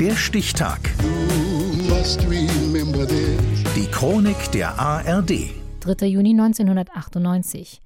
Der Stichtag. Die Chronik der ARD. 3. Juni 1998.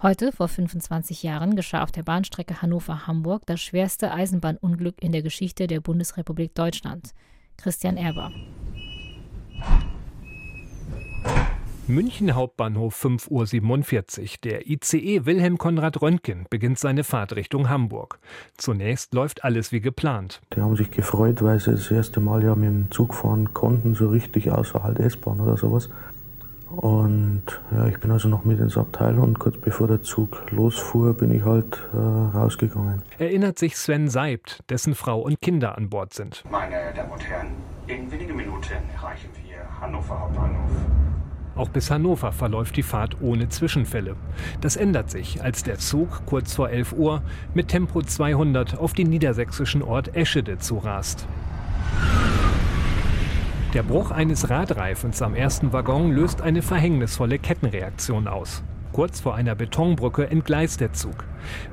Heute, vor 25 Jahren, geschah auf der Bahnstrecke Hannover-Hamburg das schwerste Eisenbahnunglück in der Geschichte der Bundesrepublik Deutschland. Christian Erber. München Hauptbahnhof 5.47 Uhr. Der ICE Wilhelm Konrad Röntgen beginnt seine Fahrt Richtung Hamburg. Zunächst läuft alles wie geplant. Die haben sich gefreut, weil sie das erste Mal ja mit dem Zug fahren konnten, so richtig außer halt S-Bahn oder sowas. Und ja, ich bin also noch mit ins Abteil und kurz bevor der Zug losfuhr, bin ich halt äh, rausgegangen. Erinnert sich Sven Seibt, dessen Frau und Kinder an Bord sind. Meine Damen und Herren, in wenigen Minuten erreichen wir Hannover Hauptbahnhof. Auch bis Hannover verläuft die Fahrt ohne Zwischenfälle. Das ändert sich, als der Zug kurz vor 11 Uhr mit Tempo 200 auf den niedersächsischen Ort Eschede zurast. Der Bruch eines Radreifens am ersten Waggon löst eine verhängnisvolle Kettenreaktion aus. Kurz vor einer Betonbrücke entgleist der Zug.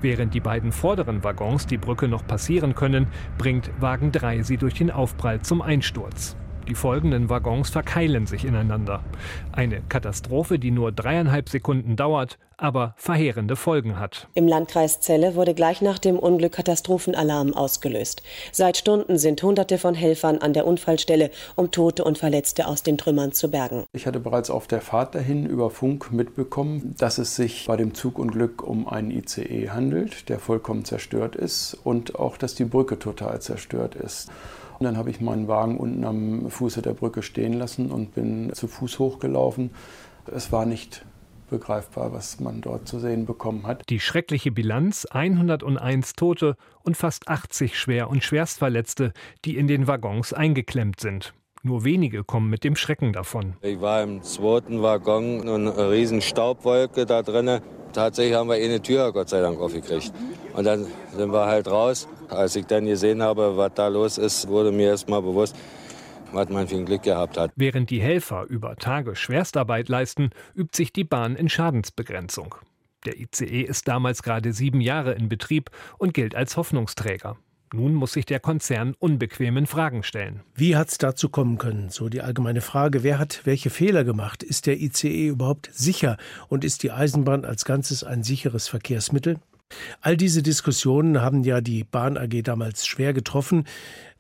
Während die beiden vorderen Waggons die Brücke noch passieren können, bringt Wagen 3 sie durch den Aufprall zum Einsturz. Die folgenden Waggons verkeilen sich ineinander. Eine Katastrophe, die nur dreieinhalb Sekunden dauert, aber verheerende Folgen hat. Im Landkreis Celle wurde gleich nach dem Unglück Katastrophenalarm ausgelöst. Seit Stunden sind Hunderte von Helfern an der Unfallstelle, um Tote und Verletzte aus den Trümmern zu bergen. Ich hatte bereits auf der Fahrt dahin über Funk mitbekommen, dass es sich bei dem Zugunglück um einen ICE handelt, der vollkommen zerstört ist und auch, dass die Brücke total zerstört ist. Und dann habe ich meinen Wagen unten am Fuße der Brücke stehen lassen und bin zu Fuß hochgelaufen. Es war nicht begreifbar, was man dort zu sehen bekommen hat. Die schreckliche Bilanz 101 Tote und fast 80 schwer und schwerstverletzte, die in den Waggons eingeklemmt sind. Nur wenige kommen mit dem Schrecken davon. Ich war im zweiten Waggon und eine riesen Staubwolke da drinnen. Tatsächlich haben wir eine Tür Gott sei Dank aufgekriegt. Und dann sind wir halt raus. Als ich dann gesehen habe, was da los ist, wurde mir erst mal bewusst, was man für ein Glück gehabt hat. Während die Helfer über Tage Schwerstarbeit leisten, übt sich die Bahn in Schadensbegrenzung. Der ICE ist damals gerade sieben Jahre in Betrieb und gilt als Hoffnungsträger. Nun muss sich der Konzern unbequemen Fragen stellen. Wie hat es dazu kommen können? So die allgemeine Frage, wer hat welche Fehler gemacht? Ist der ICE überhaupt sicher? Und ist die Eisenbahn als Ganzes ein sicheres Verkehrsmittel? All diese Diskussionen haben ja die Bahn AG damals schwer getroffen,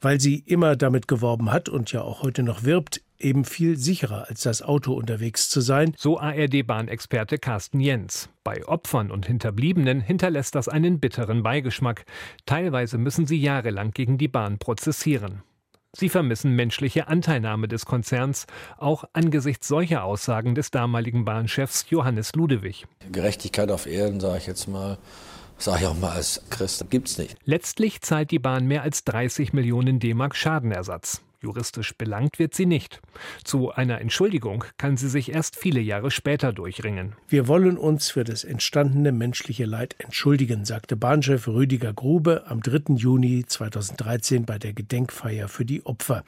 weil sie immer damit geworben hat und ja auch heute noch wirbt, eben viel sicherer als das Auto unterwegs zu sein. So ARD-Bahnexperte Carsten Jens. Bei Opfern und Hinterbliebenen hinterlässt das einen bitteren Beigeschmack. Teilweise müssen sie jahrelang gegen die Bahn prozessieren. Sie vermissen menschliche Anteilnahme des Konzerns, auch angesichts solcher Aussagen des damaligen Bahnchefs Johannes Ludewig. Gerechtigkeit auf Erden, sage ich jetzt mal, sage ich auch mal als Christ, gibt's nicht. Letztlich zahlt die Bahn mehr als 30 Millionen D-Mark Schadenersatz. Juristisch belangt wird sie nicht. Zu einer Entschuldigung kann sie sich erst viele Jahre später durchringen. Wir wollen uns für das entstandene menschliche Leid entschuldigen, sagte Bahnchef Rüdiger Grube am 3. Juni 2013 bei der Gedenkfeier für die Opfer.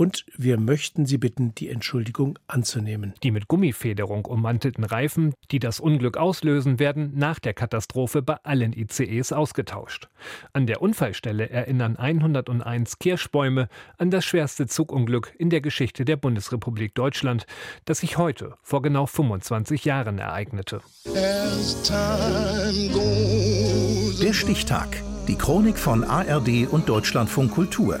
Und wir möchten Sie bitten, die Entschuldigung anzunehmen. Die mit Gummifederung ummantelten Reifen, die das Unglück auslösen, werden nach der Katastrophe bei allen ICEs ausgetauscht. An der Unfallstelle erinnern 101 Kirschbäume an das schwerste Zugunglück in der Geschichte der Bundesrepublik Deutschland, das sich heute vor genau 25 Jahren ereignete. Der Stichtag. Die Chronik von ARD und Deutschlandfunk Kultur.